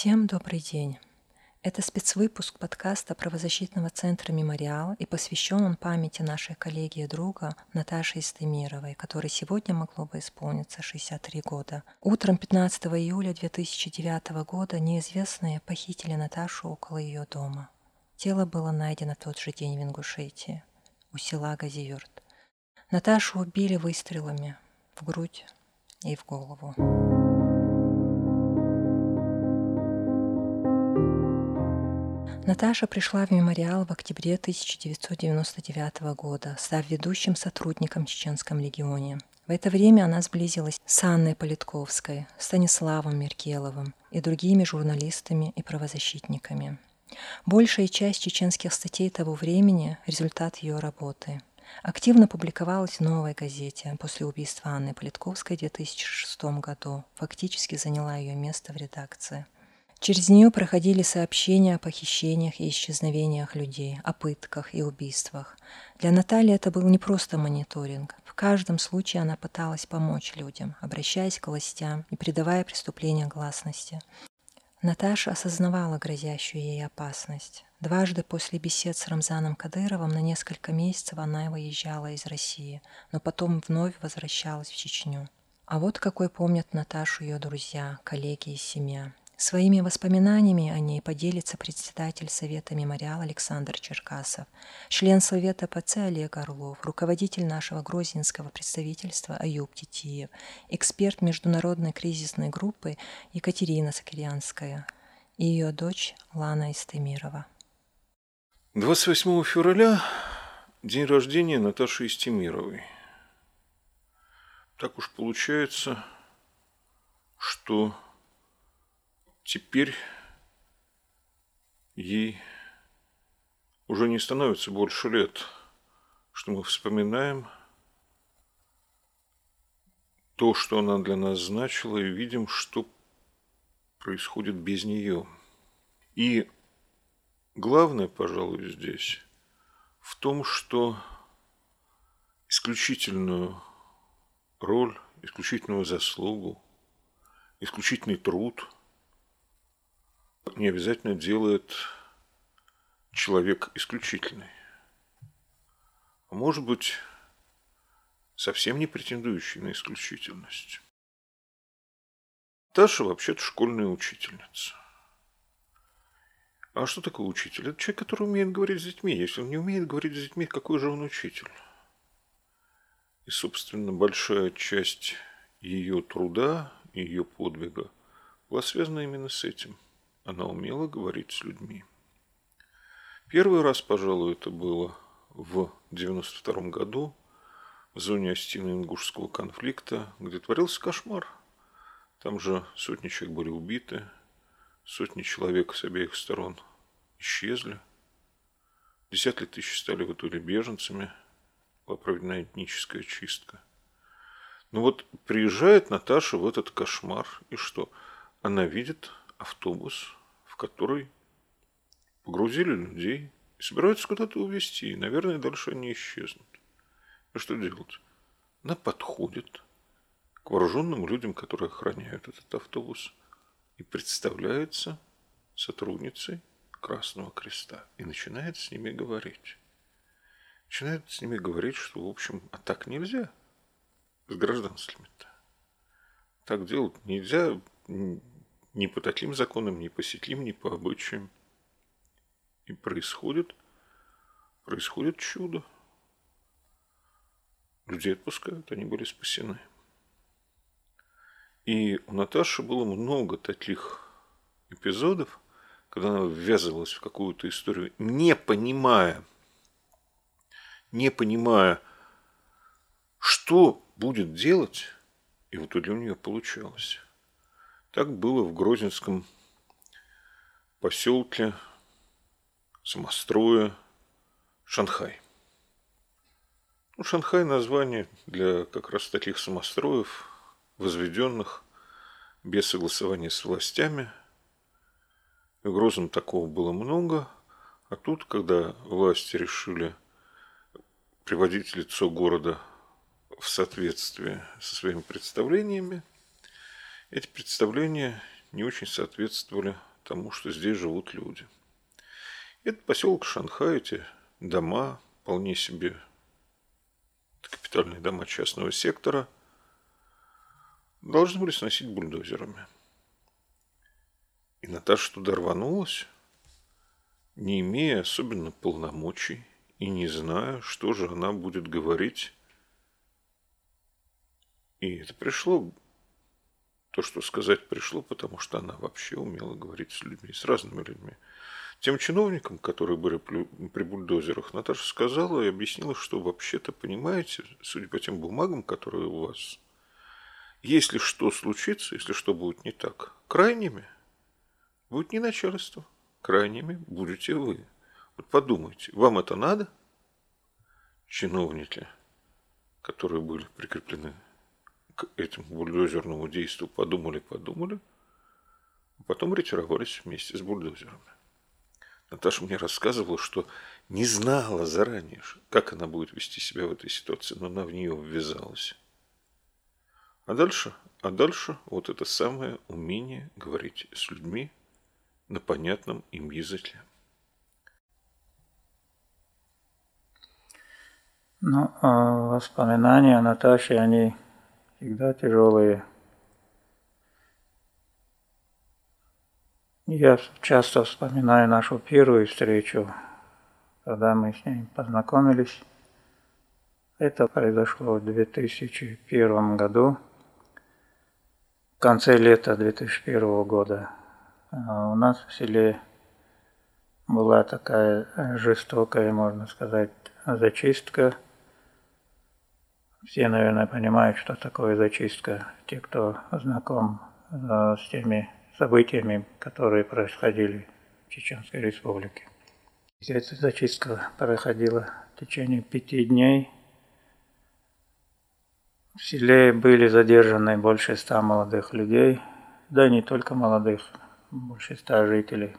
Всем добрый день. Это спецвыпуск подкаста правозащитного центра «Мемориал» и посвящен он памяти нашей коллеги и друга Наташи Истемировой, которой сегодня могло бы исполниться 63 года. Утром 15 июля 2009 года неизвестные похитили Наташу около ее дома. Тело было найдено в тот же день в Ингушетии, у села Газиюрт. Наташу убили выстрелами в грудь и в голову. Наташа пришла в мемориал в октябре 1999 года, став ведущим сотрудником в Чеченском легионе. В это время она сблизилась с Анной Политковской, Станиславом Меркеловым и другими журналистами и правозащитниками. Большая часть чеченских статей того времени – результат ее работы. Активно публиковалась в «Новой газете» после убийства Анны Политковской в 2006 году, фактически заняла ее место в редакции – Через нее проходили сообщения о похищениях и исчезновениях людей, о пытках и убийствах. Для Натальи это был не просто мониторинг. В каждом случае она пыталась помочь людям, обращаясь к властям и придавая преступления гласности. Наташа осознавала грозящую ей опасность. Дважды после бесед с Рамзаном Кадыровым на несколько месяцев она выезжала из России, но потом вновь возвращалась в Чечню. А вот какой помнят Наташу ее друзья, коллеги и семья. Своими воспоминаниями о ней поделится председатель Совета «Мемориал» Александр Черкасов, член Совета ПЦ Олег Орлов, руководитель нашего грузинского представительства Аюб Титиев, эксперт международной кризисной группы Екатерина Сакирянская и ее дочь Лана Истемирова. 28 февраля – день рождения Наташи Истемировой. Так уж получается, что теперь ей уже не становится больше лет, что мы вспоминаем то, что она для нас значила, и видим, что происходит без нее. И главное, пожалуй, здесь в том, что исключительную роль, исключительную заслугу, исключительный труд – не обязательно делает человек исключительный. А может быть, совсем не претендующий на исключительность. Таша вообще-то школьная учительница. А что такое учитель? Это человек, который умеет говорить с детьми. Если он не умеет говорить с детьми, какой же он учитель? И, собственно, большая часть ее труда, ее подвига была связана именно с этим – она умела говорить с людьми. Первый раз, пожалуй, это было в 92 году в зоне Остино-Ингушского конфликта, где творился кошмар. Там же сотни человек были убиты, сотни человек с обеих сторон исчезли. Десятки тысяч стали в итоге беженцами, была проведена этническая чистка. Но вот приезжает Наташа в этот кошмар, и что? Она видит автобус, в который погрузили людей и собираются куда-то увезти. Наверное, дальше они исчезнут. И что делать? Она подходит к вооруженным людям, которые охраняют этот автобус, и представляется сотрудницей Красного Креста и начинает с ними говорить. Начинает с ними говорить, что, в общем, а так нельзя с гражданскими-то. Так делать нельзя, ни по таким законам, ни по сетим, ни по обычаям. И происходит, происходит чудо. Людей отпускают, они были спасены. И у Наташи было много таких эпизодов, когда она ввязывалась в какую-то историю, не понимая, не понимая, что будет делать, и в итоге у нее получалось. Так было в Грозинском поселке самостроя Шанхай. Ну, Шанхай название для как раз таких самостроев, возведенных без согласования с властями. В Грозном такого было много, а тут, когда власти решили приводить лицо города в соответствие со своими представлениями, эти представления не очень соответствовали тому, что здесь живут люди. Это поселок Шанхай, эти дома, вполне себе капитальные дома частного сектора, должны были сносить бульдозерами. И Наташа туда рванулась, не имея особенно полномочий и не зная, что же она будет говорить. И это пришло, то, что сказать пришло, потому что она вообще умела говорить с людьми, с разными людьми. Тем чиновникам, которые были при бульдозерах, Наташа сказала и объяснила, что вообще-то, понимаете, судя по тем бумагам, которые у вас, если что случится, если что будет не так, крайними будет не начальство, крайними будете вы. Вот подумайте, вам это надо? Чиновники, которые были прикреплены этому бульдозерному действию, подумали, подумали, а потом ретировались вместе с бульдозерами. Наташа мне рассказывала, что не знала заранее, как она будет вести себя в этой ситуации, но она в нее ввязалась. А дальше, а дальше вот это самое умение говорить с людьми на понятном им языке. Ну, а воспоминания о Наташе, они всегда тяжелые. Я часто вспоминаю нашу первую встречу, когда мы с ней познакомились. Это произошло в 2001 году, в конце лета 2001 года. А у нас в селе была такая жестокая, можно сказать, зачистка. Все, наверное, понимают, что такое зачистка. Те, кто знаком э, с теми событиями, которые происходили в Чеченской Республике. Эта зачистка проходила в течение пяти дней. В селе были задержаны больше ста молодых людей, да не только молодых, больше ста жителей.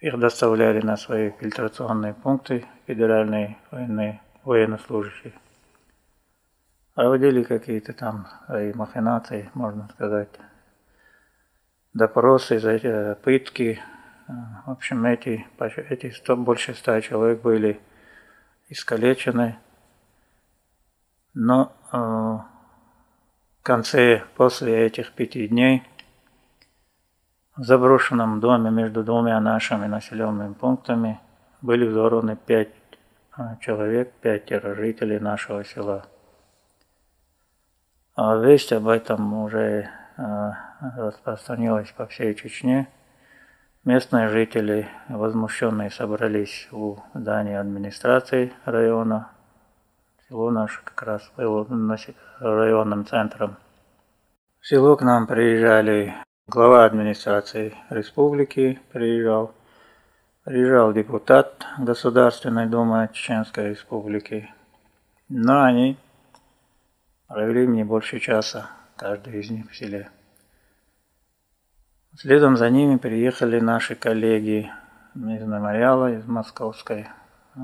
Их доставляли на свои фильтрационные пункты федеральные военные, военнослужащие. Проводили какие-то там и махинации, можно сказать допросы, э, пытки. В общем, эти, эти 100, больше ста человек были искалечены. Но э, в конце, после этих пяти дней, в заброшенном доме между двумя нашими населенными пунктами были взорваны пять э, человек, пятеро жителей нашего села. А весть об этом уже Э, распространилась по всей Чечне. Местные жители, возмущенные, собрались у здания администрации района. Село наше как раз было районным центром. В село к нам приезжали глава администрации республики, приезжал, приезжал депутат Государственной Думы Чеченской Республики. Но они провели мне больше часа каждый из них в селе. Следом за ними приехали наши коллеги из мемориала, из московской, э,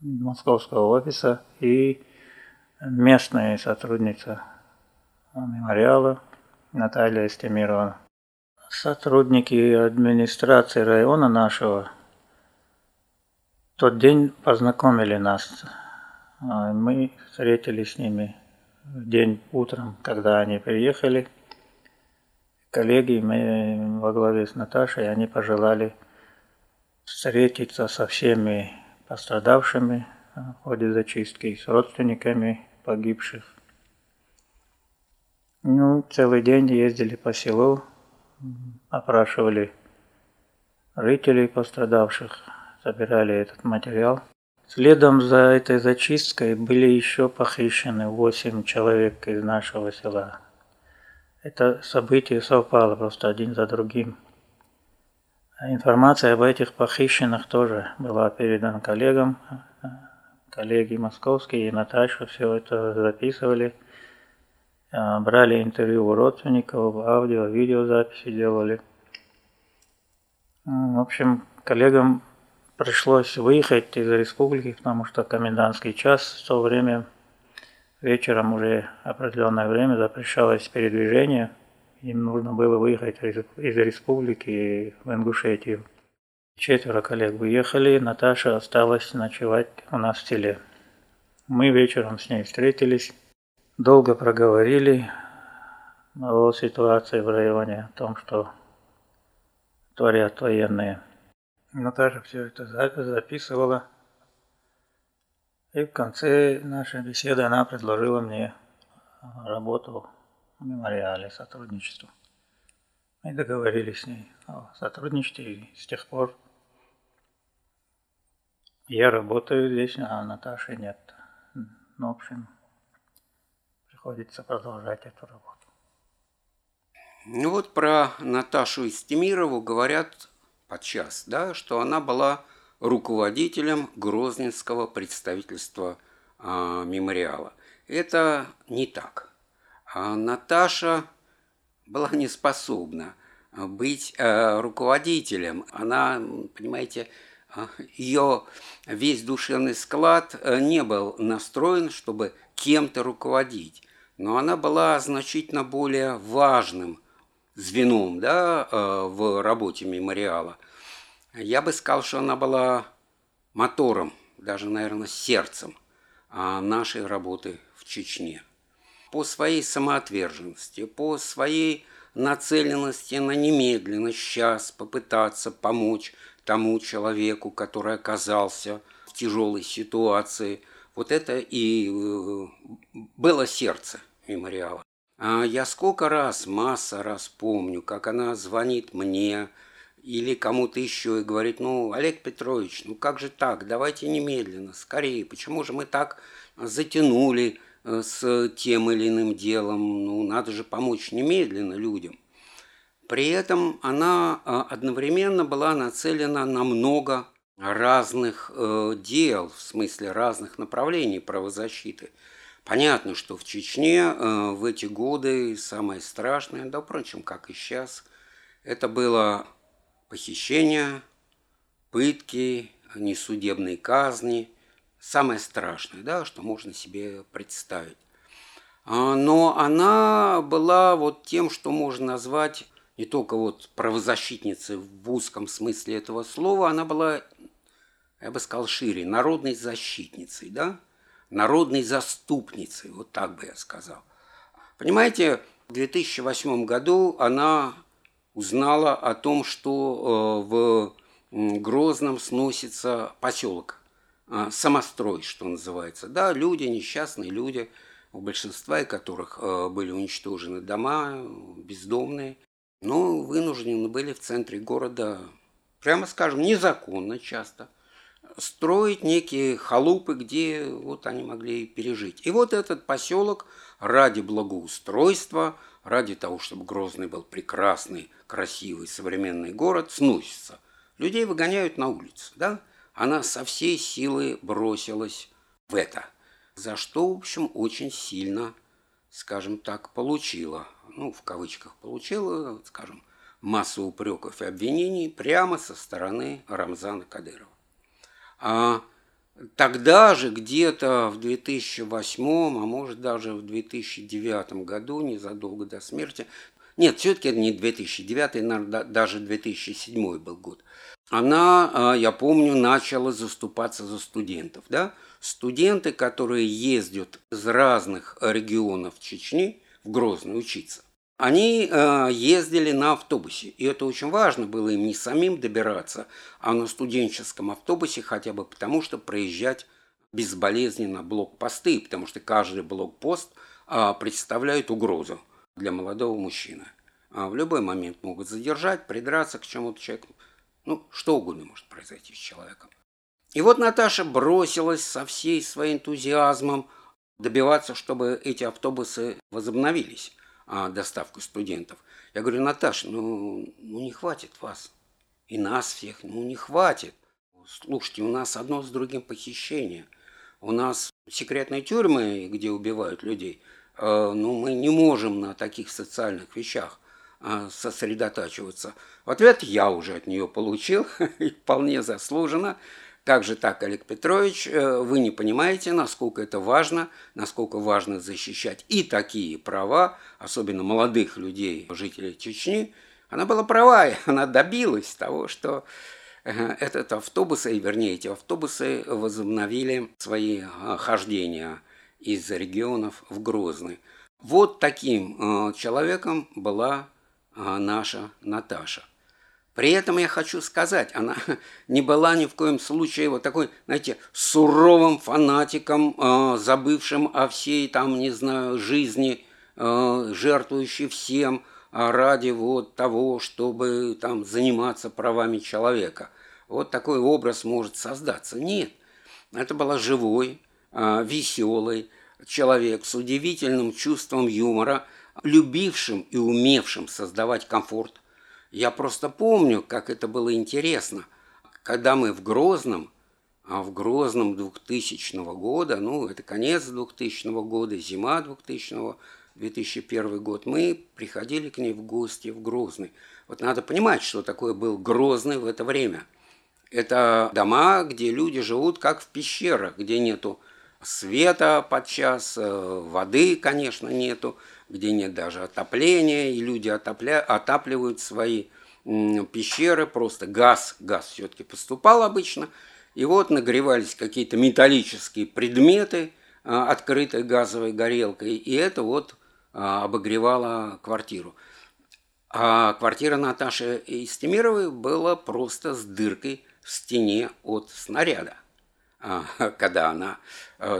московского офиса и местная сотрудница мемориала Наталья Стемирова. Сотрудники администрации района нашего в тот день познакомили нас. Мы встретились с ними в день утром, когда они приехали, коллеги мы во главе с Наташей, они пожелали встретиться со всеми пострадавшими в ходе зачистки, с родственниками погибших. Ну, целый день ездили по селу, опрашивали жителей пострадавших, собирали этот материал. Следом за этой зачисткой были еще похищены 8 человек из нашего села. Это событие совпало просто один за другим. А информация об этих похищенных тоже была передана коллегам. Коллеги московские и Наташа все это записывали. А, брали интервью у родственников, аудио, видеозаписи делали. В общем, коллегам пришлось выехать из республики, потому что комендантский час в то время вечером уже определенное время запрещалось передвижение им нужно было выехать из республики в Ингушетию. Четверо коллег уехали, Наташа осталась ночевать у нас в селе. Мы вечером с ней встретились, долго проговорили о ситуации в районе, о том, что творят военные. Наташа все это записывала. И в конце нашей беседы она предложила мне работу в мемориале, сотрудничество. Мы договорились с ней о сотрудничестве, и с тех пор я работаю здесь, а Наташи нет. Ну, в общем, приходится продолжать эту работу. Ну вот про Наташу Истемирову говорят подчас, да, что она была руководителем Грозненского представительства э, мемориала. Это не так. А Наташа была не способна быть э, руководителем. Она, понимаете, ее весь душевный склад э, не был настроен, чтобы кем-то руководить. Но она была значительно более важным звеном да, э, в работе мемориала. Я бы сказал, что она была мотором, даже, наверное, сердцем а, нашей работы в Чечне. По своей самоотверженности, по своей нацеленности на немедленно сейчас попытаться помочь тому человеку, который оказался в тяжелой ситуации. Вот это и э, было сердце мемориала. А я сколько раз, масса раз помню, как она звонит мне или кому-то еще и говорит, ну, Олег Петрович, ну как же так, давайте немедленно, скорее, почему же мы так затянули э, с тем или иным делом, ну, надо же помочь немедленно людям. При этом она э, одновременно была нацелена на много разных э, дел, в смысле разных направлений правозащиты. Понятно, что в Чечне э, в эти годы самое страшное, да, впрочем, как и сейчас, это было похищение, пытки, несудебные казни. Самое страшное, да, что можно себе представить. А, но она была вот тем, что можно назвать не только вот правозащитницей в узком смысле этого слова, она была, я бы сказал, шире, народной защитницей, да, народной заступницей, вот так бы я сказал. Понимаете, в 2008 году она узнала о том, что э, в Грозном сносится поселок, э, самострой, что называется. Да, люди, несчастные люди, у большинства из которых э, были уничтожены дома, бездомные но вынуждены были в центре города, прямо скажем, незаконно часто, строить некие халупы, где вот они могли пережить. И вот этот поселок ради благоустройства, ради того, чтобы Грозный был прекрасный, красивый, современный город, сносится. Людей выгоняют на улицу, да? Она со всей силы бросилась в это, за что, в общем, очень сильно, скажем так, получила ну, в кавычках, получила, скажем, массу упреков и обвинений прямо со стороны Рамзана Кадырова. А тогда же, где-то в 2008, а может даже в 2009 году, незадолго до смерти, нет, все-таки это не 2009, наверное, даже 2007 был год. Она, а, я помню, начала заступаться за студентов. Да? Студенты, которые ездят из разных регионов Чечни в Грозный учиться, они э, ездили на автобусе, и это очень важно было им не самим добираться, а на студенческом автобусе хотя бы потому, что проезжать безболезненно блокпосты, потому что каждый блокпост э, представляет угрозу для молодого мужчины. А в любой момент могут задержать, придраться к чему-то человеку. Ну, что угодно может произойти с человеком. И вот Наташа бросилась со всей своим энтузиазмом добиваться, чтобы эти автобусы возобновились а, доставку студентов. Я говорю, Наташа, ну, ну не хватит вас. И нас всех, ну не хватит. Слушайте, у нас одно с другим похищение. У нас секретные тюрьмы, где убивают людей. Э, ну, мы не можем на таких социальных вещах э, сосредотачиваться. В ответ я уже от нее получил, и вполне заслуженно. Как же так, Олег Петрович, э, вы не понимаете, насколько это важно, насколько важно защищать и такие права, особенно молодых людей, жителей Чечни. Она была права, и она добилась того, что э, этот автобус, и вернее эти автобусы возобновили свои э, хождения из регионов в Грозный. Вот таким человеком была наша Наташа. При этом я хочу сказать, она не была ни в коем случае вот такой, знаете, суровым фанатиком, э, забывшим о всей там, не знаю, жизни, э, жертвующей всем а ради вот того, чтобы там заниматься правами человека. Вот такой образ может создаться. Нет, это была живой, э, веселый человек с удивительным чувством юмора, любившим и умевшим создавать комфорт – я просто помню, как это было интересно. Когда мы в Грозном, а в Грозном 2000 года, ну, это конец 2000 года, зима 2000 2001 год, мы приходили к ней в гости в Грозный. Вот надо понимать, что такое был Грозный в это время. Это дома, где люди живут как в пещерах, где нету света подчас, э, воды, конечно, нету, где нет даже отопления, и люди отопля... отапливают свои пещеры, просто газ, газ все-таки поступал обычно, и вот нагревались какие-то металлические предметы, а, открытой газовой горелкой, и это вот а, обогревало квартиру. А квартира Наташи Истемировой была просто с дыркой в стене от снаряда, а, когда она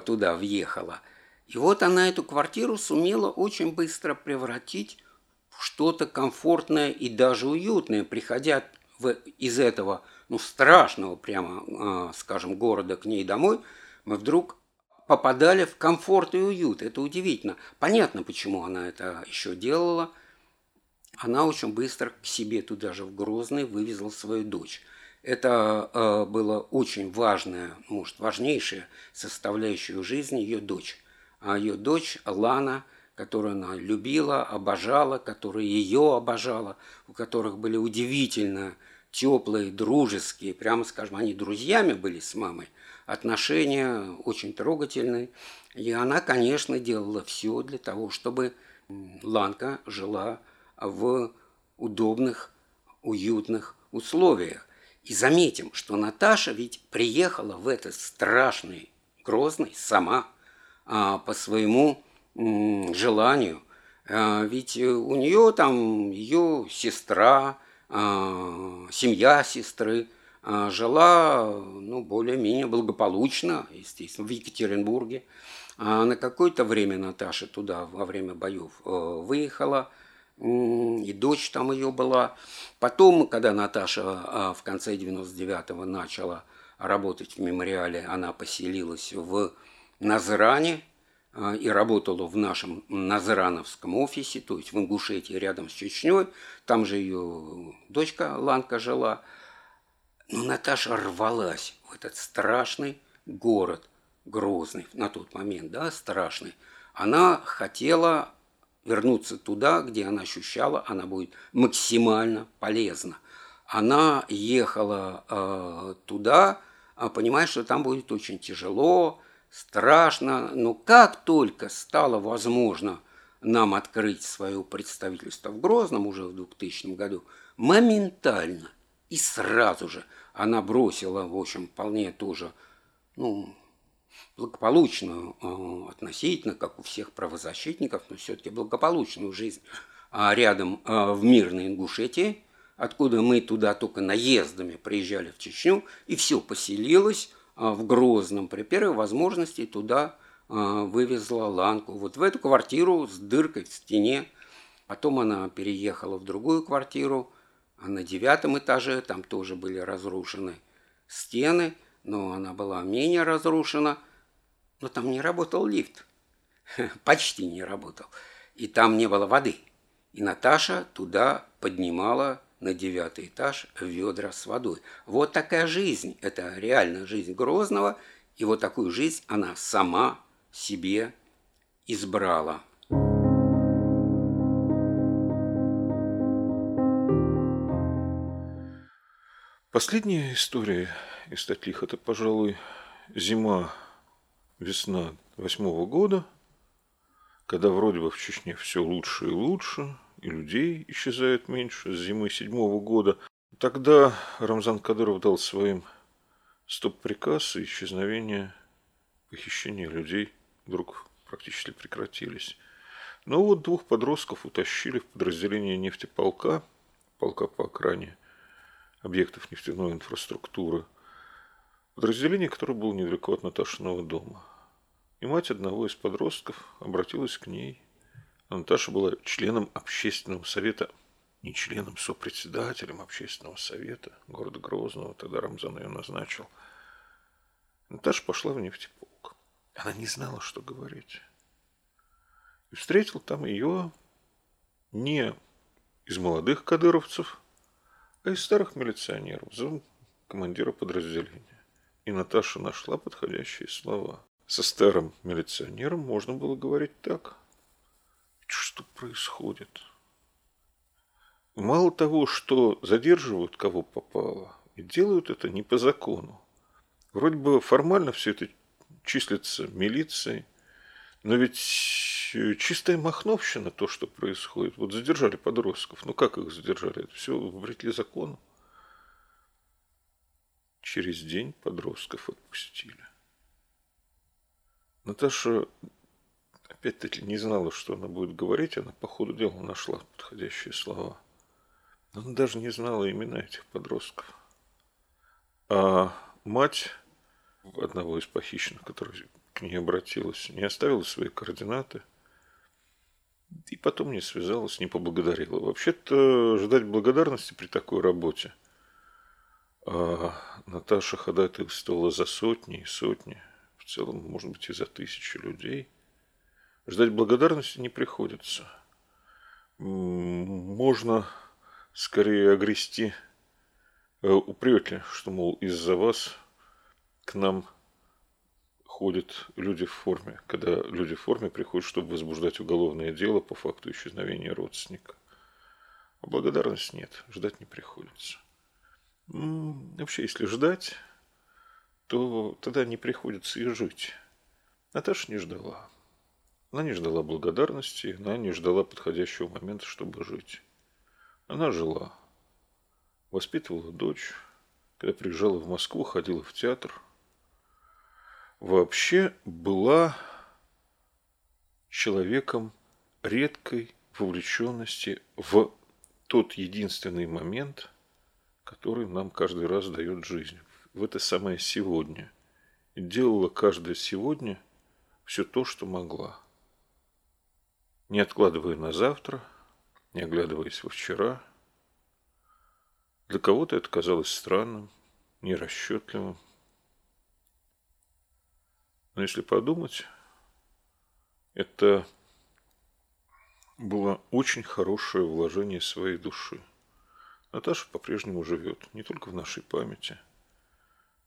туда въехала – и вот она эту квартиру сумела очень быстро превратить в что-то комфортное и даже уютное, приходя в, из этого, ну, страшного прямо, э, скажем, города к ней домой, мы вдруг попадали в комфорт и уют. Это удивительно. Понятно, почему она это еще делала. Она очень быстро к себе туда же в Грозный вывезла свою дочь. Это э, было очень важное, может, важнейшая составляющая жизни ее дочь а ее дочь Лана, которую она любила, обожала, которая ее обожала, у которых были удивительно теплые, дружеские, прямо скажем, они друзьями были с мамой, отношения очень трогательные. И она, конечно, делала все для того, чтобы Ланка жила в удобных, уютных условиях. И заметим, что Наташа ведь приехала в этот страшный Грозный сама – а, по своему желанию. А, ведь у нее там ее сестра, а, семья сестры жила ну, более-менее благополучно, естественно, в Екатеринбурге. А на какое-то время Наташа туда во время боев э, выехала, и дочь там ее была. Потом, когда Наташа в конце 99-го начала работать в мемориале, она поселилась в Назране а, и работала в нашем Назрановском офисе, то есть в Ингушетии рядом с Чечней. Там же ее дочка Ланка жила. Но Наташа рвалась в этот страшный город, Грозный на тот момент, да, страшный. Она хотела вернуться туда, где она ощущала, она будет максимально полезна. Она ехала э, туда, понимая, что там будет очень тяжело, страшно, но как только стало возможно нам открыть свое представительство в Грозном уже в 2000 году, моментально и сразу же она бросила, в общем, вполне тоже, ну, благополучную э, относительно, как у всех правозащитников, но все-таки благополучную жизнь а рядом э, в мирной Ингушетии, откуда мы туда только наездами приезжали в Чечню, и все поселилось в Грозном при первой возможности туда а, вывезла Ланку. Вот в эту квартиру с дыркой в стене. Потом она переехала в другую квартиру, а на девятом этаже там тоже были разрушены стены, но она была менее разрушена, но там не работал лифт. Почти не работал. И там не было воды. И Наташа туда поднимала на девятый этаж ведра с водой. Вот такая жизнь, это реальная жизнь Грозного, и вот такую жизнь она сама себе избрала. Последняя история и стать лих, это, пожалуй, зима, весна восьмого года, когда вроде бы в Чечне все лучше и лучше, и людей исчезает меньше с зимы седьмого года. Тогда Рамзан Кадыров дал своим стоп-приказ, и исчезновение, похищение людей вдруг практически прекратились. Но вот двух подростков утащили в подразделение нефтеполка, полка по окране объектов нефтяной инфраструктуры, подразделение, которое было недалеко от Наташиного дома. И мать одного из подростков обратилась к ней. Наташа была членом общественного совета, не членом, сопредседателем общественного совета города Грозного, тогда Рамзан ее назначил. Наташа пошла в нефтеполк. Она не знала, что говорить. И встретил там ее не из молодых кадыровцев, а из старых милиционеров, зам командира подразделения. И Наташа нашла подходящие слова. Со старым милиционером можно было говорить так. Что происходит? Мало того, что задерживают кого попало, и делают это не по закону. Вроде бы формально все это числится милицией, но ведь э, чистая махновщина то, что происходит. Вот задержали подростков. Ну как их задержали? Это все вопреки закону. Через день подростков отпустили. Наташа опять-таки не знала, что она будет говорить. Она по ходу дела нашла подходящие слова. Но она даже не знала имена этих подростков. А мать одного из похищенных, который к ней обратилась, не оставила свои координаты. И потом не связалась, не поблагодарила. Вообще-то ждать благодарности при такой работе. А Наташа ходатайствовала за сотни и сотни, в целом, может быть, и за тысячи людей. Ждать благодарности не приходится. Можно скорее огрести э, упреки, что, мол, из-за вас к нам ходят люди в форме, когда люди в форме приходят, чтобы возбуждать уголовное дело по факту исчезновения родственника. А благодарность нет, ждать не приходится. Вообще, если ждать, то тогда не приходится и жить. Наташа не ждала. Она не ждала благодарности, она не ждала подходящего момента, чтобы жить. Она жила. Воспитывала дочь. Когда приезжала в Москву, ходила в театр – вообще была человеком редкой вовлеченности в тот единственный момент, который нам каждый раз дает жизнь. В это самое сегодня. И делала каждое сегодня все то, что могла. Не откладывая на завтра, не оглядываясь во вчера. Для кого-то это казалось странным, нерасчетливым, но если подумать, это было очень хорошее вложение своей души. Наташа по-прежнему живет не только в нашей памяти,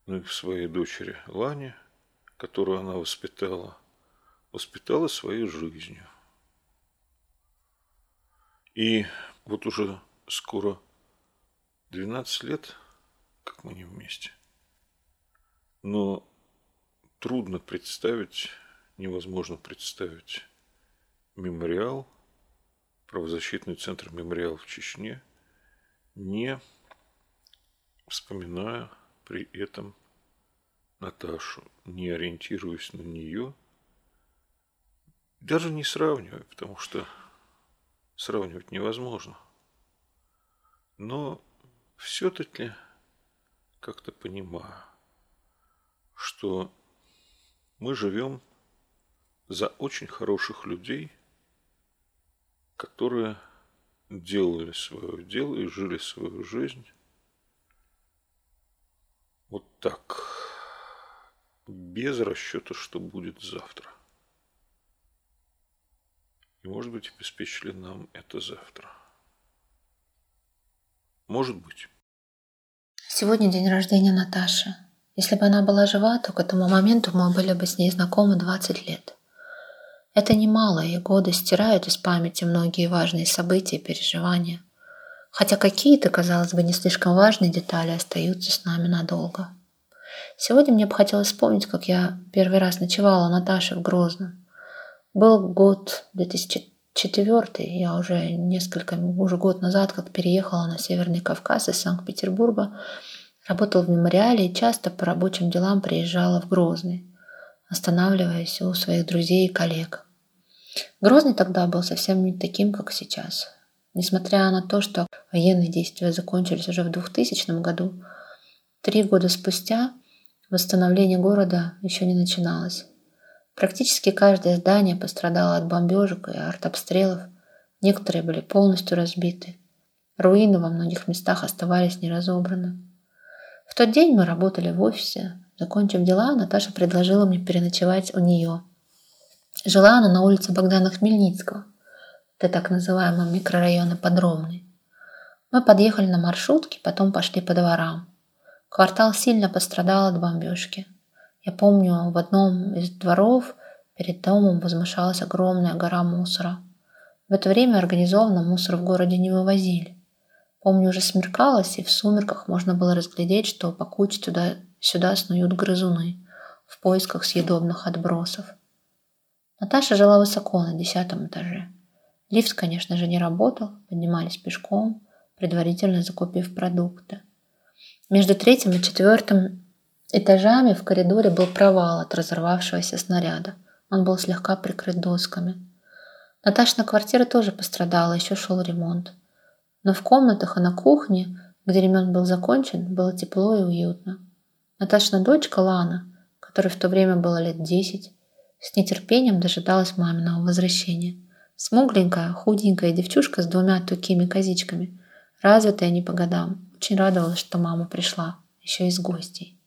но и в своей дочери Лане, которую она воспитала, воспитала своей жизнью. И вот уже скоро 12 лет, как мы не вместе. Но трудно представить, невозможно представить мемориал, правозащитный центр мемориал в Чечне, не вспоминая при этом Наташу, не ориентируясь на нее, даже не сравнивая, потому что сравнивать невозможно. Но все-таки как-то понимаю, что мы живем за очень хороших людей, которые делали свое дело и жили свою жизнь вот так, без расчета, что будет завтра. И, может быть, обеспечили нам это завтра. Может быть. Сегодня день рождения Наташи. Если бы она была жива, то к этому моменту мы были бы с ней знакомы 20 лет. Это немало, и годы стирают из памяти многие важные события и переживания. Хотя какие-то, казалось бы, не слишком важные детали остаются с нами надолго. Сегодня мне бы хотелось вспомнить, как я первый раз ночевала у Наташи в Грозном. Был год 2004, я уже несколько, уже год назад, как переехала на Северный Кавказ из Санкт-Петербурга, работала в мемориале и часто по рабочим делам приезжала в Грозный, останавливаясь у своих друзей и коллег. Грозный тогда был совсем не таким, как сейчас. Несмотря на то, что военные действия закончились уже в 2000 году, три года спустя Восстановление города еще не начиналось. Практически каждое здание пострадало от бомбежек и артобстрелов. Некоторые были полностью разбиты. Руины во многих местах оставались неразобраны. В тот день мы работали в офисе. Закончив дела, Наташа предложила мне переночевать у нее. Жила она на улице Богдана Хмельницкого. Это так называемый микрорайон Подромный. Мы подъехали на маршрутке, потом пошли по дворам. Квартал сильно пострадал от бомбежки. Я помню, в одном из дворов перед домом возмущалась огромная гора мусора. В это время организованно мусор в городе не вывозили. Помню, уже смеркалось, и в сумерках можно было разглядеть, что по куче туда-сюда снуют грызуны в поисках съедобных отбросов. Наташа жила высоко, на десятом этаже. Лифт, конечно же, не работал, поднимались пешком, предварительно закупив продукты. Между третьим и четвертым этажами в коридоре был провал от разорвавшегося снаряда. Он был слегка прикрыт досками. Наташина квартира тоже пострадала, еще шел ремонт. Но в комнатах и на кухне, где ремонт был закончен, было тепло и уютно. Наташина дочка Лана, которой в то время было лет десять, с нетерпением дожидалась маминого возвращения. Смугленькая, худенькая девчушка с двумя тукими козичками, развитая не по годам, очень радовалась, что мама пришла, еще и с гостей.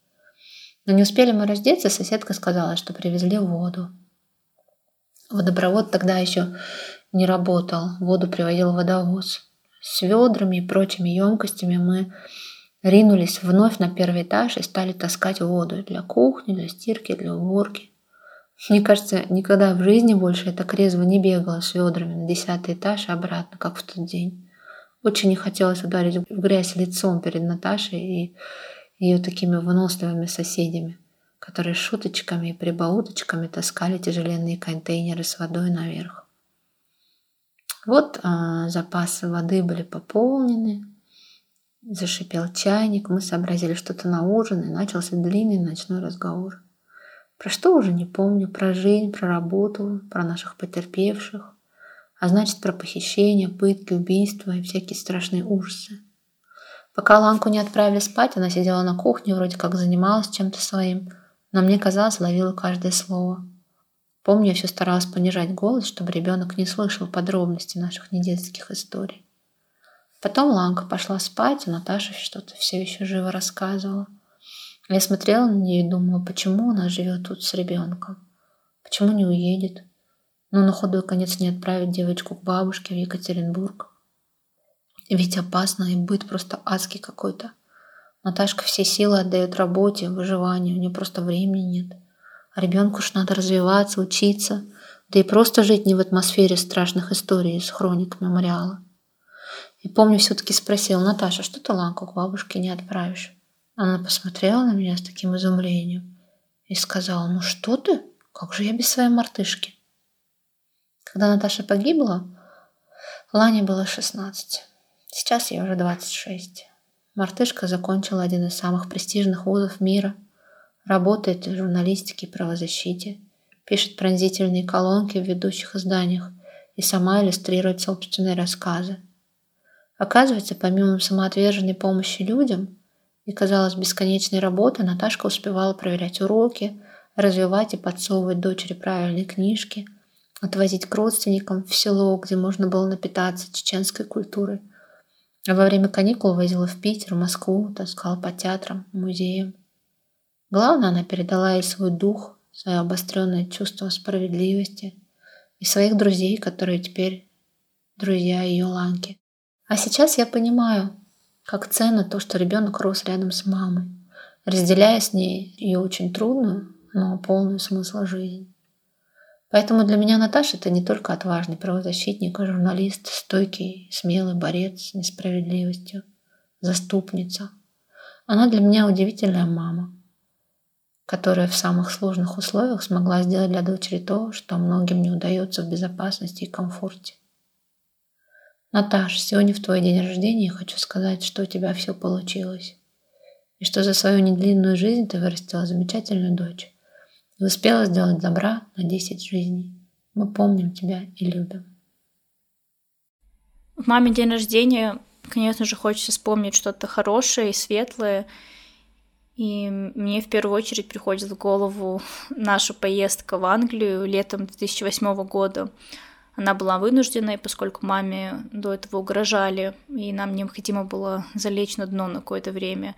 Но не успели мы раздеться, соседка сказала, что привезли воду. Водопровод тогда еще не работал, воду приводил водовоз. С ведрами и прочими емкостями мы ринулись вновь на первый этаж и стали таскать воду для кухни, для стирки, для уборки. Мне кажется, никогда в жизни больше я так резво не бегала с ведрами на десятый этаж и обратно, как в тот день. Очень не хотелось ударить в грязь лицом перед Наташей и ее такими выносливыми соседями, которые шуточками и прибауточками таскали тяжеленные контейнеры с водой наверх. Вот а, запасы воды были пополнены, зашипел чайник, мы сообразили что-то на ужин, и начался длинный ночной разговор. Про что уже не помню, про жизнь, про работу, про наших потерпевших а значит про похищение, пытки, убийства и всякие страшные ужасы. Пока Ланку не отправили спать, она сидела на кухне, вроде как занималась чем-то своим, но мне казалось, ловила каждое слово. Помню, я все старалась понижать голос, чтобы ребенок не слышал подробностей наших недетских историй. Потом Ланка пошла спать, а Наташа что-то все еще живо рассказывала. Я смотрела на нее и думала, почему она живет тут с ребенком? Почему не уедет? но на худой конец не отправить девочку к бабушке в Екатеринбург. Ведь опасно и быт просто адский какой-то. Наташка все силы отдает работе, выживанию, у нее просто времени нет. А ребенку ж надо развиваться, учиться, да и просто жить не в атмосфере страшных историй из хроник мемориала. И помню, все-таки спросил Наташа, что ты Ланку к бабушке не отправишь? Она посмотрела на меня с таким изумлением и сказала, ну что ты, как же я без своей мартышки? Когда Наташа погибла, Лане было 16. Сейчас ей уже 26. Мартышка закончила один из самых престижных вузов мира, работает в журналистике и правозащите, пишет пронзительные колонки в ведущих изданиях и сама иллюстрирует собственные рассказы. Оказывается, помимо самоотверженной помощи людям и, казалось, бесконечной работы, Наташка успевала проверять уроки, развивать и подсовывать дочери правильные книжки, отвозить к родственникам в село, где можно было напитаться чеченской культурой. Во время каникул возила в Питер, в Москву, таскала по театрам, музеям. Главное, она передала ей свой дух, свое обостренное чувство справедливости и своих друзей, которые теперь друзья ее Ланки. А сейчас я понимаю, как ценно то, что ребенок рос рядом с мамой, разделяя с ней ее очень трудную, но полную смысла жизнь. Поэтому для меня Наташа – это не только отважный правозащитник, а журналист, стойкий, смелый борец с несправедливостью, заступница. Она для меня удивительная мама. которая в самых сложных условиях смогла сделать для дочери то, что многим не удается в безопасности и комфорте. Наташ, сегодня в твой день рождения я хочу сказать, что у тебя все получилось. И что за свою недлинную жизнь ты вырастила замечательную дочь. И успела сделать добра на 10 жизней. Мы помним тебя и любим. В маме день рождения, конечно же, хочется вспомнить что-то хорошее и светлое. И мне в первую очередь приходит в голову наша поездка в Англию летом 2008 года. Она была вынужденной, поскольку маме до этого угрожали, и нам необходимо было залечь на дно на какое-то время.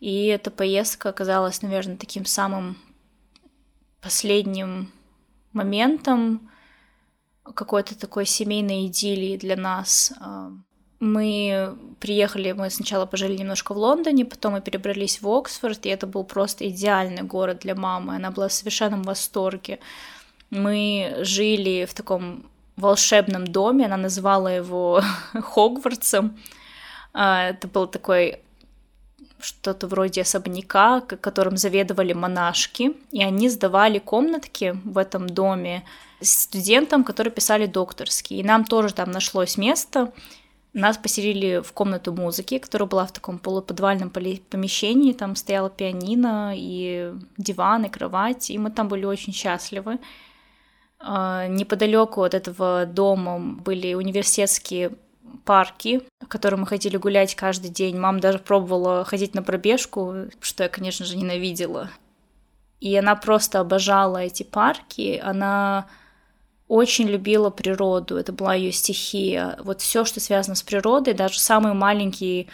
И эта поездка оказалась, наверное, таким самым последним моментом какой-то такой семейной идиллии для нас. Мы приехали, мы сначала пожили немножко в Лондоне, потом мы перебрались в Оксфорд, и это был просто идеальный город для мамы. Она была в совершенном восторге. Мы жили в таком волшебном доме, она называла его Хогвартсом. А, это был такой что-то вроде особняка, которым заведовали монашки, и они сдавали комнатки в этом доме студентам, которые писали докторские. И нам тоже там нашлось место. Нас поселили в комнату музыки, которая была в таком полуподвальном помещении. Там стояла пианино и диван, и кровать, и мы там были очень счастливы. А, неподалеку от этого дома были университетские парки, в которые мы ходили гулять каждый день. Мама даже пробовала ходить на пробежку, что я, конечно же, ненавидела. И она просто обожала эти парки. Она очень любила природу, это была ее стихия. Вот все, что связано с природой, даже самый маленький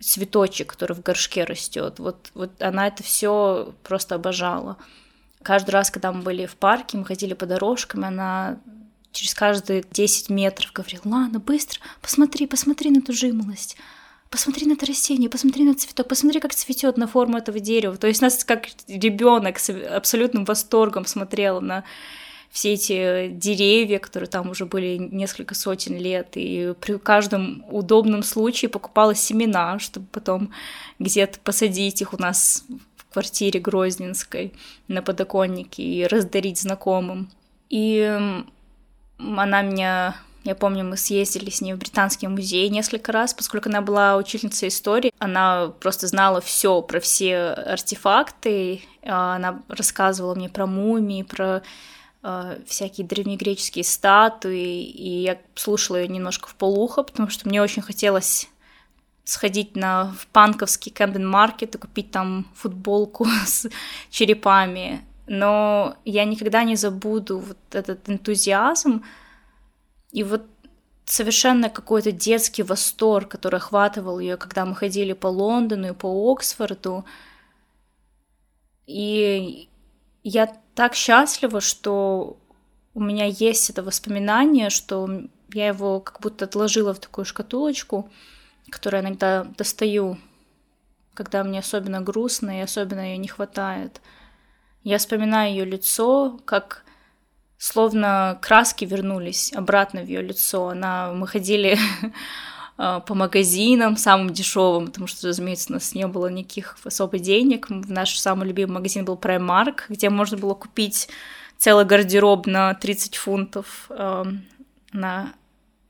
цветочек, который в горшке растет, вот, вот она это все просто обожала. Каждый раз, когда мы были в парке, мы ходили по дорожкам, она через каждые 10 метров говорила, ладно, быстро, посмотри, посмотри на эту жимолость, посмотри на это растение, посмотри на цветок, посмотри, как цветет на форму этого дерева. То есть нас как ребенок с абсолютным восторгом смотрела на все эти деревья, которые там уже были несколько сотен лет, и при каждом удобном случае покупала семена, чтобы потом где-то посадить их у нас в квартире Грозненской на подоконнике и раздарить знакомым. И она меня я помню, мы съездили с ней в Британский музей несколько раз, поскольку она была учительницей истории. Она просто знала все про все артефакты. А она рассказывала мне про мумии, про э, всякие древнегреческие статуи. И я слушала ее немножко в полухо, потому что мне очень хотелось сходить на в панковский Кэмден Маркет и купить там футболку с черепами но я никогда не забуду вот этот энтузиазм и вот совершенно какой-то детский восторг, который охватывал ее, когда мы ходили по Лондону и по Оксфорду. И я так счастлива, что у меня есть это воспоминание, что я его как будто отложила в такую шкатулочку, которую я иногда достаю, когда мне особенно грустно и особенно ее не хватает – я вспоминаю ее лицо, как словно краски вернулись обратно в ее лицо. Она, мы ходили а, по магазинам самым дешевым, потому что, разумеется, у нас не было никаких особо денег. Наш самый любимый магазин был Primark, где можно было купить целый гардероб на 30 фунтов. Она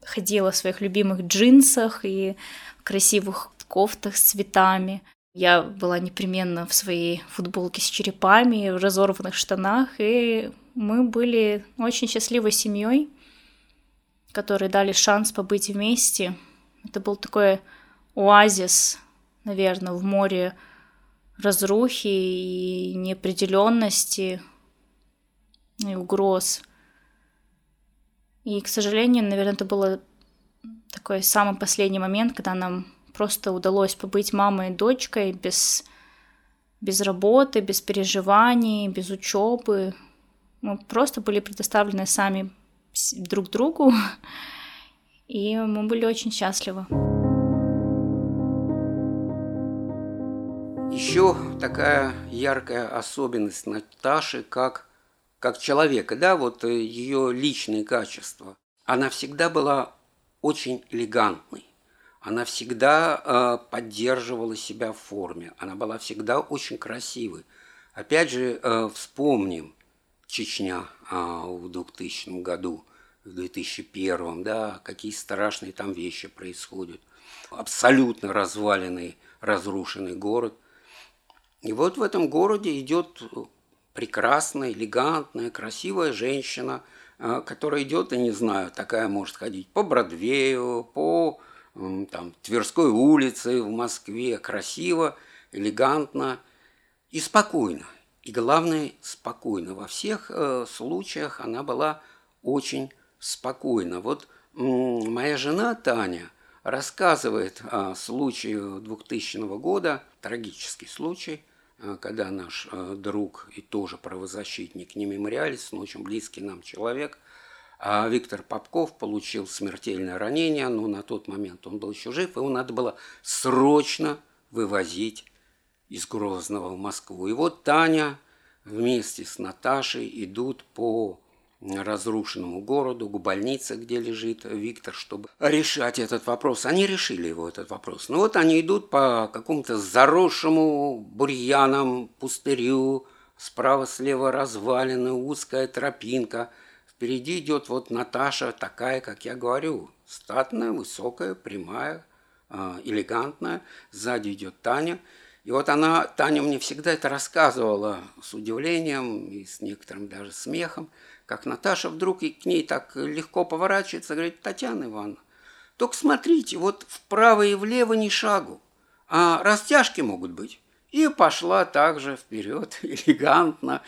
ходила в своих любимых джинсах и красивых кофтах с цветами. Я была непременно в своей футболке с черепами, в разорванных штанах, и мы были очень счастливой семьей, которые дали шанс побыть вместе. Это был такой оазис, наверное, в море разрухи и неопределенности и угроз. И, к сожалению, наверное, это был такой самый последний момент, когда нам просто удалось побыть мамой и дочкой без, без работы, без переживаний, без учебы. Мы просто были предоставлены сами друг другу, и мы были очень счастливы. Еще такая яркая особенность Наташи, как, как человека, да, вот э, ее личные качества. Она всегда была очень элегантной. Она всегда э, поддерживала себя в форме. Она была всегда очень красивой. Опять же, э, вспомним Чечня а, в 2000 году, в 2001, да, какие страшные там вещи происходят. Абсолютно разваленный, разрушенный город. И вот в этом городе идет прекрасная, элегантная, красивая женщина, э, которая идет, я не знаю, такая может ходить по Бродвею, по там, Тверской улице в Москве, красиво, элегантно и спокойно. И главное, спокойно. Во всех э, случаях она была очень спокойна. Вот моя жена Таня рассказывает о случае 2000 года, трагический случай, э, когда наш э, друг и тоже правозащитник, не мемориалец, но очень близкий нам человек, а Виктор Попков получил смертельное ранение, но на тот момент он был еще жив, его надо было срочно вывозить из Грозного в Москву. И вот Таня вместе с Наташей идут по разрушенному городу, к больнице, где лежит Виктор, чтобы решать этот вопрос. Они решили его, этот вопрос. Ну вот они идут по какому-то заросшему бурьяном пустырю, справа-слева развалины, узкая тропинка. Впереди идет вот Наташа, такая, как я говорю, статная, высокая, прямая, а, элегантная. Сзади идет Таня – и вот она, Таня мне всегда это рассказывала с удивлением и с некоторым даже смехом, как Наташа вдруг и к ней так легко поворачивается, говорит, Татьяна Ивановна, только смотрите, вот вправо и влево ни шагу, а растяжки могут быть. И пошла также вперед, элегантно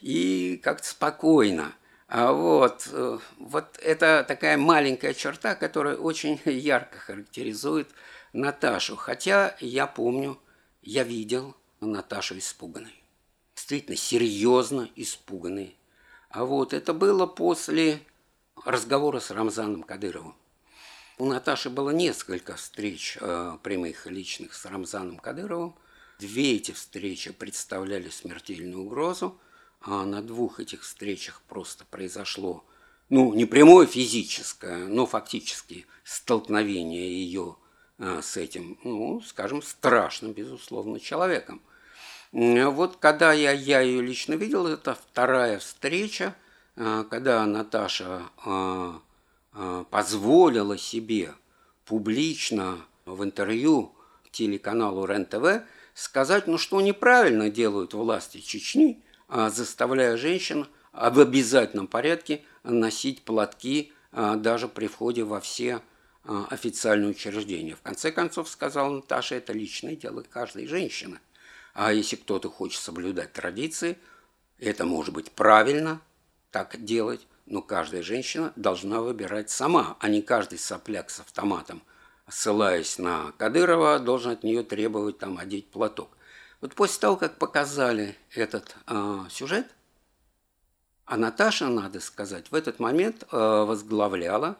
и как-то спокойно. А вот, э, вот это такая маленькая черта, которая очень ярко характеризует Наташу. Хотя я помню, я видел Наташу испуганной. Действительно, серьезно испуганной. А вот это было после разговора с Рамзаном Кадыровым. У Наташи было несколько встреч э, прямых личных с Рамзаном Кадыровым. Две эти встречи представляли смертельную угрозу, а на двух этих встречах просто произошло, ну, не прямое физическое, но фактически столкновение ее а, с этим, ну, скажем, страшным, безусловно, человеком. Вот когда я, я ее лично видел, это вторая встреча, а, когда Наташа а, позволила себе публично в интервью телеканалу РЕН-ТВ сказать, ну что неправильно делают власти Чечни, заставляя женщин в обязательном порядке носить платки даже при входе во все а, официальное учреждение. В конце концов, сказала Наташа, это личное дело каждой женщины. А если кто-то хочет соблюдать традиции, это может быть правильно так делать, но каждая женщина должна выбирать сама, а не каждый сопляк с автоматом, ссылаясь на Кадырова, должен от нее требовать там одеть платок. Вот после того, как показали этот э, сюжет, а Наташа, надо сказать, в этот момент э, возглавляла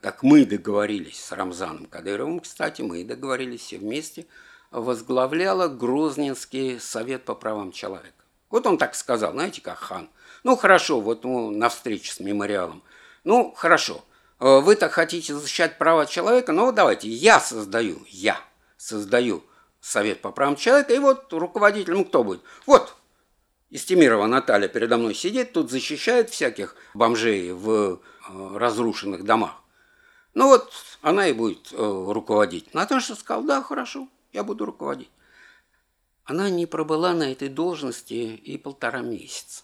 как мы договорились с Рамзаном Кадыровым, кстати, мы договорились все вместе, возглавляла Грозненский совет по правам человека. Вот он так сказал, знаете, как хан. Ну, хорошо, вот ну, на встрече с мемориалом. Ну, хорошо, э, вы так хотите защищать права человека, ну, давайте, я создаю, я создаю совет по правам человека, и вот руководитель, ну, кто будет? Вот, Истемирова Наталья передо мной сидит, тут защищает всяких бомжей в э, разрушенных домах. Ну вот она и будет э, руководить. Наташа сказала, да, хорошо, я буду руководить. Она не пробыла на этой должности и полтора месяца.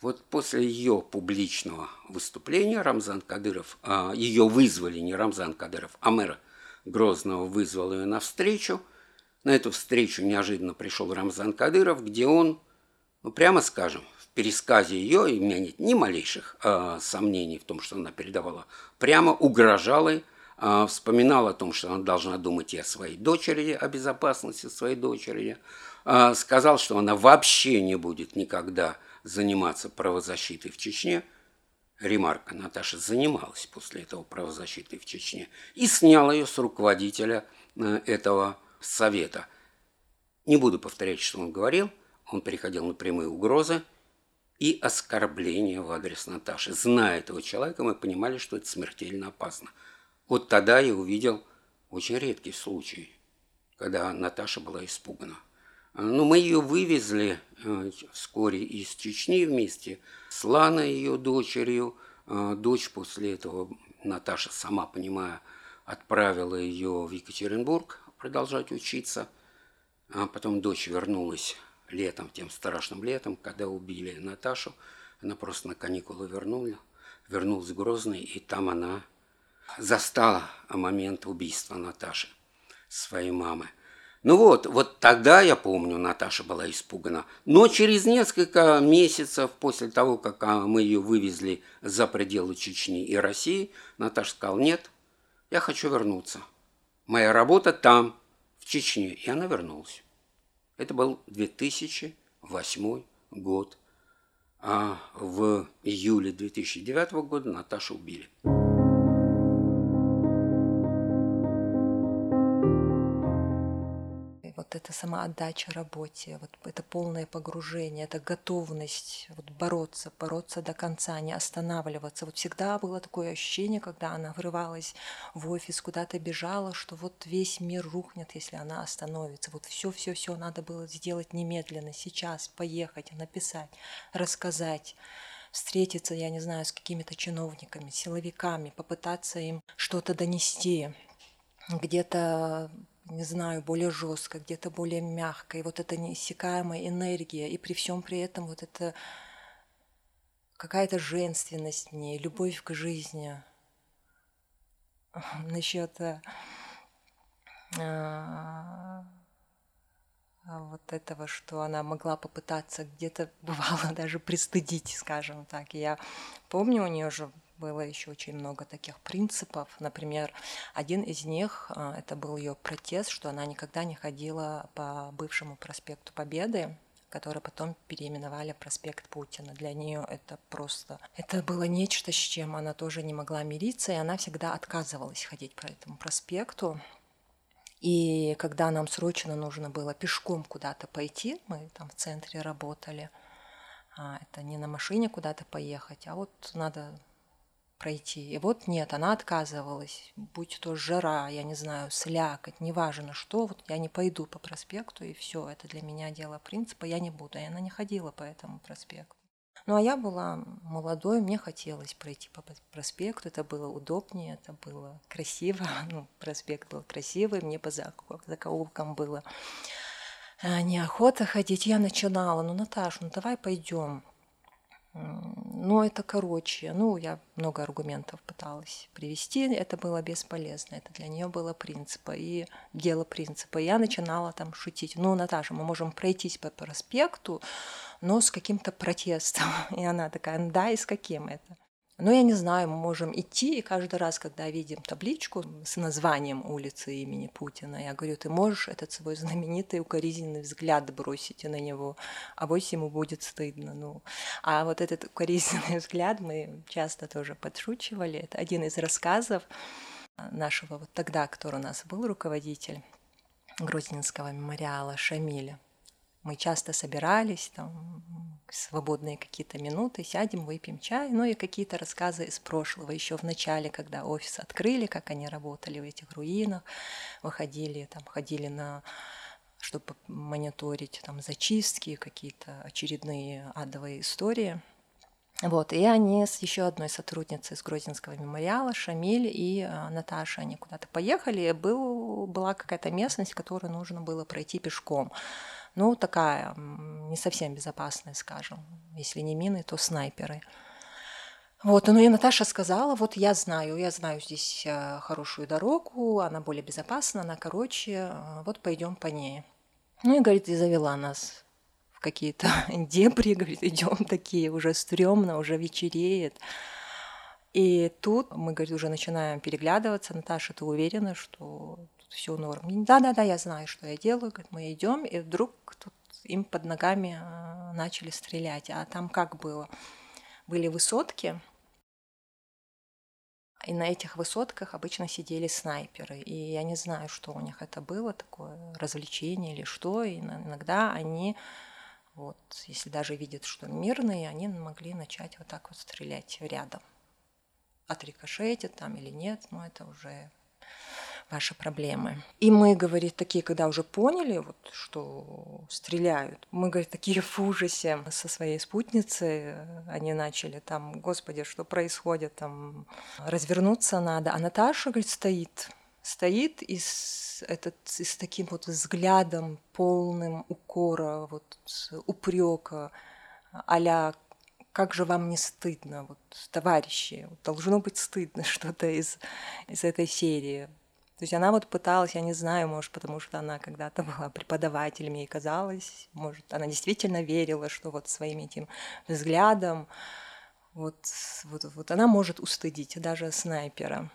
Вот после ее публичного выступления Рамзан Кадыров, э, ее вызвали не Рамзан Кадыров, а мэра Грозного вызвал ее на встречу. На эту встречу неожиданно пришел Рамзан Кадыров, где он, ну прямо скажем, пересказе ее, и у меня нет ни малейших э, сомнений в том, что она передавала, прямо угрожала, э, вспоминала о том, что она должна думать и о своей дочери, о безопасности своей дочери, э, сказал, что она вообще не будет никогда заниматься правозащитой в Чечне. Ремарка, Наташа занималась после этого правозащитой в Чечне и снял ее с руководителя э, этого совета. Не буду повторять, что он говорил, он переходил на прямые угрозы, и оскорбление в адрес Наташи. Зная этого человека, мы понимали, что это смертельно опасно. Вот тогда я увидел очень редкий случай, когда Наташа была испугана. Ну, мы ее вывезли э, вскоре из Чечни вместе с Ланой, ее дочерью. Э, дочь после этого, Наташа, сама понимая, отправила ее в Екатеринбург продолжать учиться. А потом дочь вернулась летом, тем страшным летом, когда убили Наташу. Она просто на каникулы вернула, вернулась в Грозный, и там она застала момент убийства Наташи, своей мамы. Ну вот, вот тогда, я помню, Наташа была испугана. Но через несколько месяцев после того, как а, мы ее вывезли за пределы Чечни и России, Наташа сказала, нет, я хочу вернуться. Моя работа там, в Чечне. И она вернулась. Это был 2008 год. А в июле 2009 года Наташу убили. Вот эта самоотдача работе, вот это полное погружение, это готовность вот бороться, бороться до конца, не останавливаться. Вот всегда было такое ощущение, когда она врывалась в офис, куда-то бежала, что вот весь мир рухнет, если она остановится. Вот все, все, все надо было сделать немедленно, сейчас, поехать, написать, рассказать встретиться, я не знаю, с какими-то чиновниками, силовиками, попытаться им что-то донести, где-то не знаю, более жестко, где-то более мягко, и вот эта неиссякаемая энергия, и при всем при этом вот это какая-то женственность в ней, любовь к жизни. Насчет а, а, вот этого, что она могла попытаться где-то бывало даже пристыдить, скажем так. Я помню, у нее же было еще очень много таких принципов. Например, один из них а, это был ее протест, что она никогда не ходила по бывшему проспекту Победы, который потом переименовали проспект Путина. Для нее это просто... Это было нечто, с чем она тоже не могла мириться, и она всегда отказывалась ходить по этому проспекту. И когда нам срочно нужно было пешком куда-то пойти, мы там в центре работали, а, это не на машине куда-то поехать, а вот надо пройти. И вот нет, она отказывалась, будь то жара, я не знаю, слякоть, неважно что, вот я не пойду по проспекту, и все, это для меня дело принципа, я не буду. И она не ходила по этому проспекту. Ну а я была молодой, мне хотелось пройти по проспекту, это было удобнее, это было красиво, ну, проспект был красивый, мне по закоулкам было а, неохота ходить. Я начинала, ну, Наташа, ну давай пойдем. Но это короче. Ну, я много аргументов пыталась привести. Это было бесполезно. Это для нее было принципа и дело принципа. И я начинала там шутить. Ну, Наташа, мы можем пройтись по проспекту, но с каким-то протестом. И она такая, «Ну да, и с каким это? Но я не знаю, мы можем идти, и каждый раз, когда видим табличку с названием улицы имени Путина, я говорю, ты можешь этот свой знаменитый укоризненный взгляд бросить на него, а вось ему будет стыдно. Ну. А вот этот укоризненный взгляд мы часто тоже подшучивали. Это один из рассказов нашего вот тогда, который у нас был руководитель Грузинского мемориала Шамиля. Мы часто собирались, там, свободные какие-то минуты, сядем, выпьем чай, ну и какие-то рассказы из прошлого, еще в начале, когда офис открыли, как они работали в этих руинах, выходили, там, ходили на чтобы мониторить там зачистки, какие-то очередные адовые истории. Вот, и они с еще одной сотрудницей из Грозинского мемориала, Шамиль и э, Наташа, они куда-то поехали, был, была какая-то местность, которую нужно было пройти пешком ну, такая не совсем безопасная, скажем. Если не мины, то снайперы. Вот, ну и Наташа сказала, вот я знаю, я знаю здесь э, хорошую дорогу, она более безопасна, она короче, э, вот пойдем по ней. Ну и, говорит, и завела нас в какие-то дебри, говорит, идем такие, уже стрёмно, уже вечереет. И тут мы, говорит, уже начинаем переглядываться. Наташа, ты уверена, что все норм. Да-да-да, я знаю, что я делаю. Говорит, мы идем, и вдруг тут им под ногами а, начали стрелять. А там как было? Были высотки, и на этих высотках обычно сидели снайперы. И я не знаю, что у них это было, такое развлечение или что. И иногда они, вот, если даже видят, что мирные, они могли начать вот так вот стрелять рядом. Отрикошетит там или нет, но это уже ваши проблемы. И мы, говорит, такие, когда уже поняли, вот, что стреляют, мы, говорит, такие в ужасе со своей спутницей, они начали там, господи, что происходит, там, развернуться надо. А Наташа, говорит, стоит, стоит и с, этот, и с таким вот взглядом полным укора, вот упрека, а как же вам не стыдно, вот, товарищи, должно быть стыдно что-то из, из этой серии. То есть она вот пыталась, я не знаю, может, потому что она когда-то была преподавателем, ей казалось, может, она действительно верила, что вот своим этим взглядом вот, вот, вот она может устыдить даже снайпера.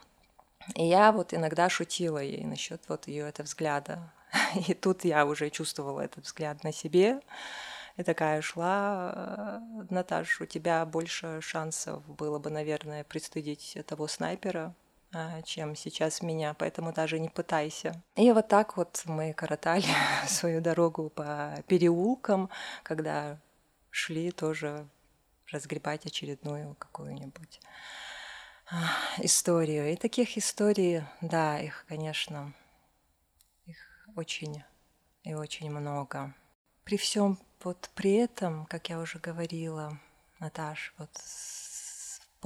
И я вот иногда шутила ей насчет вот ее этого взгляда. И тут я уже чувствовала этот взгляд на себе. И такая шла, Наташа, у тебя больше шансов было бы, наверное, пристыдить того снайпера, чем сейчас меня, поэтому даже не пытайся. И вот так вот мы коротали свою дорогу по переулкам, когда шли тоже разгребать очередную какую-нибудь а, историю. И таких историй, да, их, конечно, их очень и очень много. При всем вот при этом, как я уже говорила, Наташ, вот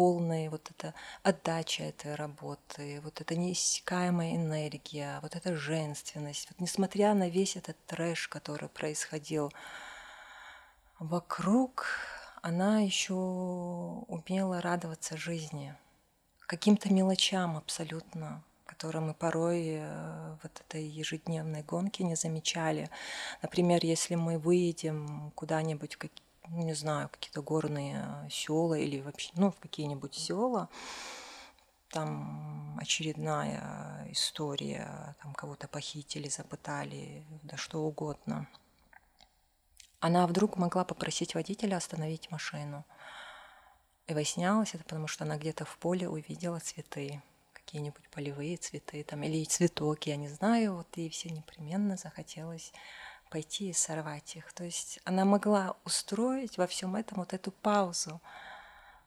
полная вот эта отдача этой работы, вот эта неиссякаемая энергия, вот эта женственность. Вот несмотря на весь этот трэш, который происходил вокруг, она еще умела радоваться жизни, каким-то мелочам абсолютно, которые мы порой э, в этой ежедневной гонке не замечали. Например, если мы выедем куда-нибудь в ну, не знаю, какие-то горные села или вообще, ну, в какие-нибудь села, там очередная история, там кого-то похитили, запытали, да что угодно. Она вдруг могла попросить водителя остановить машину. И выяснялось это, потому что она где-то в поле увидела цветы, какие-нибудь полевые цветы там, или цветок, я не знаю, вот ей все непременно захотелось пойти и сорвать их. То есть она могла устроить во всем этом вот эту паузу,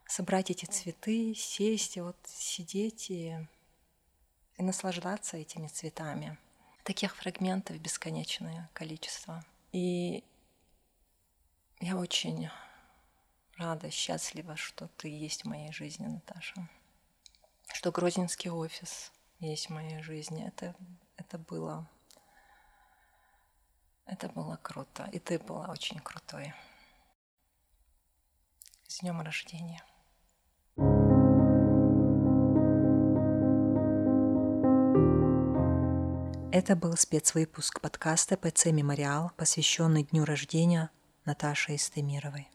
собрать эти цветы, сесть и вот сидеть и, и наслаждаться этими цветами. Таких фрагментов бесконечное количество. И я очень рада, счастлива, что ты есть в моей жизни, Наташа. Что Грозненский офис есть в моей жизни. Это, это было это было круто. И ты была очень крутой. С днем рождения. Это был спецвыпуск подкаста ПЦ «Мемориал», посвященный дню рождения Наташи Истемировой.